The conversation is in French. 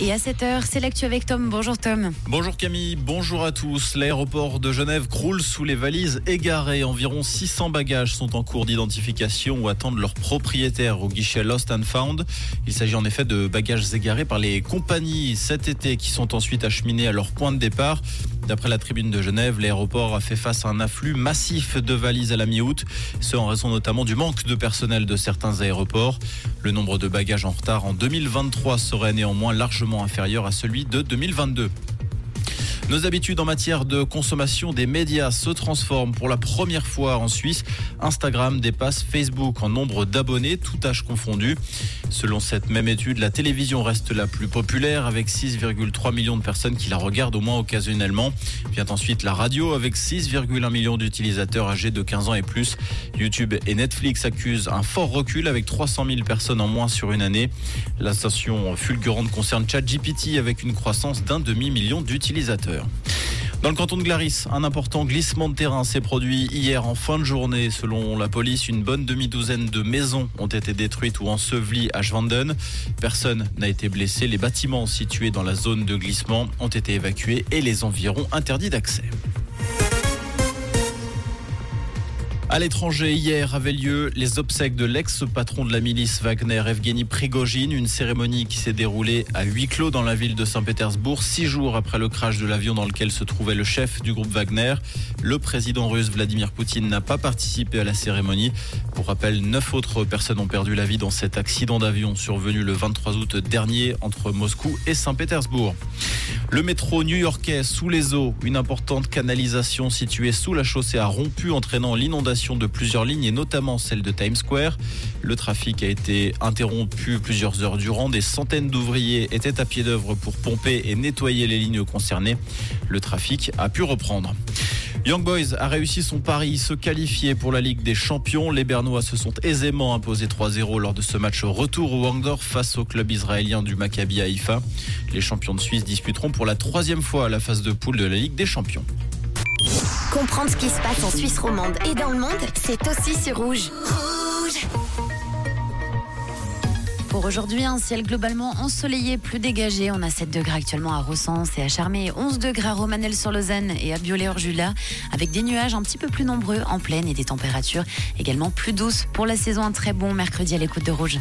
Et à 7h, c'est l'actu avec Tom. Bonjour Tom. Bonjour Camille, bonjour à tous. L'aéroport de Genève croule sous les valises égarées. Environ 600 bagages sont en cours d'identification ou attendent leur propriétaire au guichet Lost and Found. Il s'agit en effet de bagages égarés par les compagnies cet été qui sont ensuite acheminés à leur point de départ. D'après la tribune de Genève, l'aéroport a fait face à un afflux massif de valises à la mi-août, ce en raison notamment du manque de personnel de certains aéroports. Le nombre de bagages en retard en 2023 serait néanmoins largement inférieur à celui de 2022. Nos habitudes en matière de consommation des médias se transforment pour la première fois en Suisse. Instagram dépasse Facebook en nombre d'abonnés, tout âge confondu. Selon cette même étude, la télévision reste la plus populaire avec 6,3 millions de personnes qui la regardent au moins occasionnellement. Vient ensuite la radio avec 6,1 millions d'utilisateurs âgés de 15 ans et plus. YouTube et Netflix accusent un fort recul avec 300 000 personnes en moins sur une année. L'ascension fulgurante concerne ChatGPT avec une croissance d'un demi-million d'utilisateurs. Dans le canton de Glaris, un important glissement de terrain s'est produit hier en fin de journée. Selon la police, une bonne demi-douzaine de maisons ont été détruites ou ensevelies à Schwanden. Personne n'a été blessé. Les bâtiments situés dans la zone de glissement ont été évacués et les environs interdits d'accès. À l'étranger, hier avaient lieu les obsèques de l'ex-patron de la milice Wagner, Evgeny Prigogine, une cérémonie qui s'est déroulée à huis clos dans la ville de Saint-Pétersbourg, six jours après le crash de l'avion dans lequel se trouvait le chef du groupe Wagner. Le président russe Vladimir Poutine n'a pas participé à la cérémonie. Pour rappel, neuf autres personnes ont perdu la vie dans cet accident d'avion survenu le 23 août dernier entre Moscou et Saint-Pétersbourg. Le métro new-yorkais sous les eaux, une importante canalisation située sous la chaussée a rompu entraînant l'inondation de plusieurs lignes et notamment celle de Times Square. Le trafic a été interrompu plusieurs heures durant. Des centaines d'ouvriers étaient à pied d'œuvre pour pomper et nettoyer les lignes concernées. Le trafic a pu reprendre. Young Boys a réussi son pari, se qualifier pour la Ligue des Champions. Les Bernois se sont aisément imposés 3-0 lors de ce match retour au Wangdorf face au club israélien du Maccabi Haïfa. Les champions de Suisse disputeront pour la troisième fois la phase de poule de la Ligue des Champions. Comprendre ce qui se passe en Suisse romande et dans le monde, c'est aussi sur Rouge. Rouge Pour aujourd'hui, un ciel globalement ensoleillé, plus dégagé. On a 7 degrés actuellement à Rossens et à Charmé, 11 degrés à Romanel-sur-Lausanne et à Biolay-Orjula, avec des nuages un petit peu plus nombreux en plaine et des températures également plus douces. Pour la saison, un très bon mercredi à l'écoute de Rouge.